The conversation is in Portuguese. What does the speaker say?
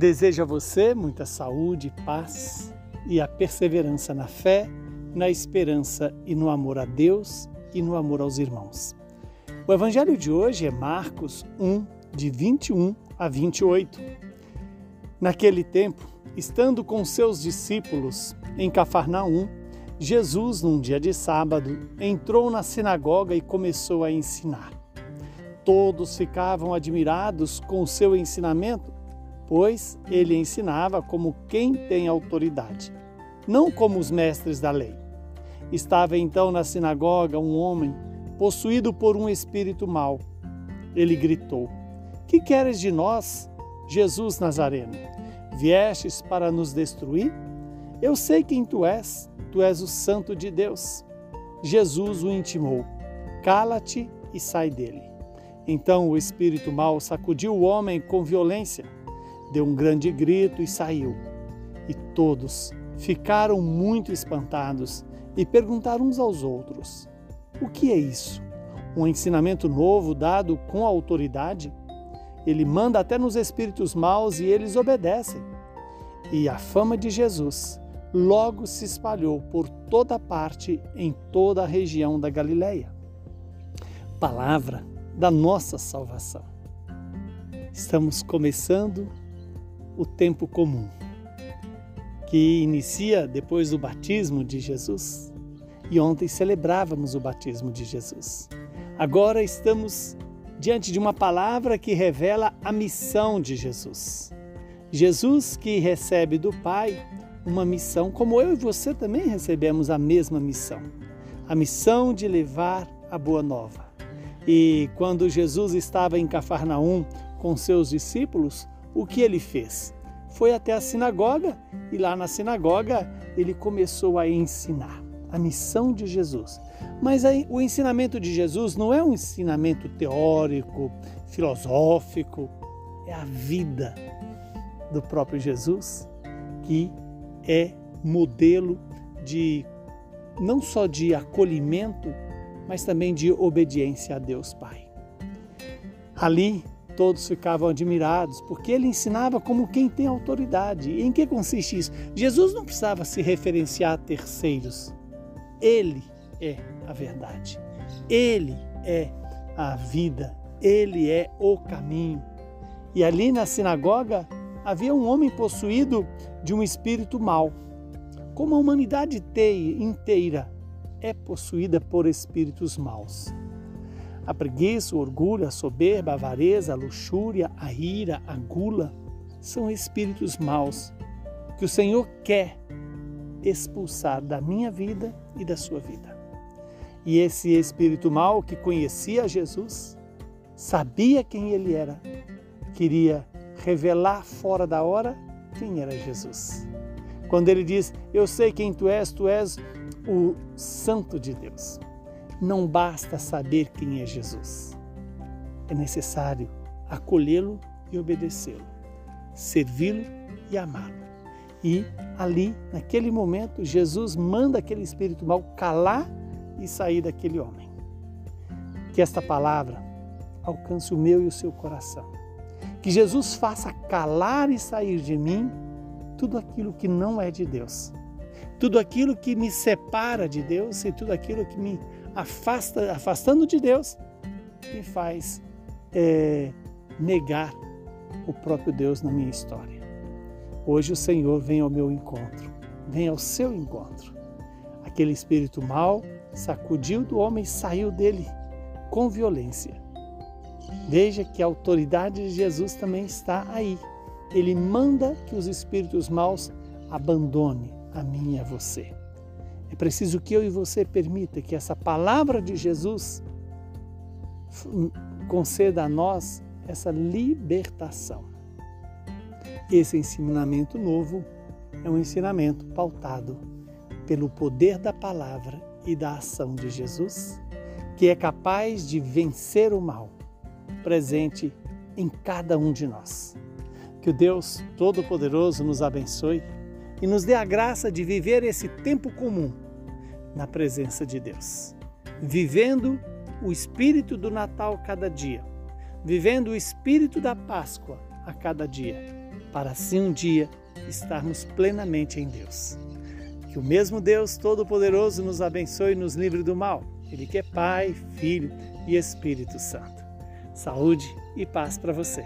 Desejo a você muita saúde, paz e a perseverança na fé, na esperança e no amor a Deus e no amor aos irmãos. O evangelho de hoje é Marcos 1, de 21 a 28. Naquele tempo, estando com seus discípulos em Cafarnaum, Jesus, num dia de sábado, entrou na sinagoga e começou a ensinar. Todos ficavam admirados com o seu ensinamento, pois ele ensinava como quem tem autoridade, não como os mestres da lei. Estava então na sinagoga um homem possuído por um espírito mau. Ele gritou: Que queres de nós, Jesus Nazareno? Viestes para nos destruir? Eu sei quem tu és, tu és o Santo de Deus. Jesus o intimou: Cala-te e sai dele. Então o espírito mau sacudiu o homem com violência, deu um grande grito e saiu. E todos ficaram muito espantados e perguntaram uns aos outros: O que é isso? Um ensinamento novo dado com autoridade? Ele manda até nos espíritos maus e eles obedecem. E a fama de Jesus logo se espalhou por toda parte em toda a região da Galileia. Palavra da nossa salvação. Estamos começando o tempo comum, que inicia depois do batismo de Jesus. E ontem celebrávamos o batismo de Jesus. Agora estamos diante de uma palavra que revela a missão de Jesus. Jesus que recebe do Pai uma missão, como eu e você também recebemos a mesma missão a missão de levar a boa nova. E quando Jesus estava em Cafarnaum com seus discípulos, o que ele fez? Foi até a sinagoga e lá na sinagoga ele começou a ensinar a missão de Jesus. Mas aí, o ensinamento de Jesus não é um ensinamento teórico, filosófico, é a vida do próprio Jesus que é modelo de não só de acolhimento, mas também de obediência a Deus Pai. Ali todos ficavam admirados, porque ele ensinava como quem tem autoridade. E em que consiste isso? Jesus não precisava se referenciar a terceiros. Ele é a verdade. Ele é a vida. Ele é o caminho. E ali na sinagoga havia um homem possuído de um espírito mau. Como a humanidade inteira é possuída por espíritos maus. A preguiça, o orgulho, a soberba, a avareza, a luxúria, a ira, a gula são espíritos maus que o Senhor quer expulsar da minha vida e da sua vida. E esse espírito mau que conhecia Jesus, sabia quem ele era, queria revelar fora da hora quem era Jesus. Quando ele diz: Eu sei quem tu és, tu és o Santo de Deus. Não basta saber quem é Jesus. É necessário acolhê-lo e obedecê-lo, servi-lo e amá-lo. E ali, naquele momento, Jesus manda aquele espírito mal calar e sair daquele homem. Que esta palavra alcance o meu e o seu coração que Jesus faça calar e sair de mim tudo aquilo que não é de Deus. Tudo aquilo que me separa de Deus e tudo aquilo que me afasta, afastando de Deus, me faz é, negar o próprio Deus na minha história. Hoje o Senhor vem ao meu encontro, vem ao seu encontro. Aquele espírito mau sacudiu do homem e saiu dele com violência Veja que a autoridade de Jesus também está aí. Ele manda que os espíritos maus abandonem a mim e a você. É preciso que eu e você permita que essa palavra de Jesus conceda a nós essa libertação. Esse ensinamento novo é um ensinamento pautado pelo poder da palavra e da ação de Jesus, que é capaz de vencer o mal presente em cada um de nós. Que o Deus Todo-Poderoso nos abençoe e nos dê a graça de viver esse tempo comum na presença de Deus, vivendo o espírito do Natal cada dia, vivendo o espírito da Páscoa a cada dia, para assim um dia estarmos plenamente em Deus. Que o mesmo Deus Todo-Poderoso nos abençoe e nos livre do mal. Ele que é Pai, Filho e Espírito Santo. Saúde e paz para você.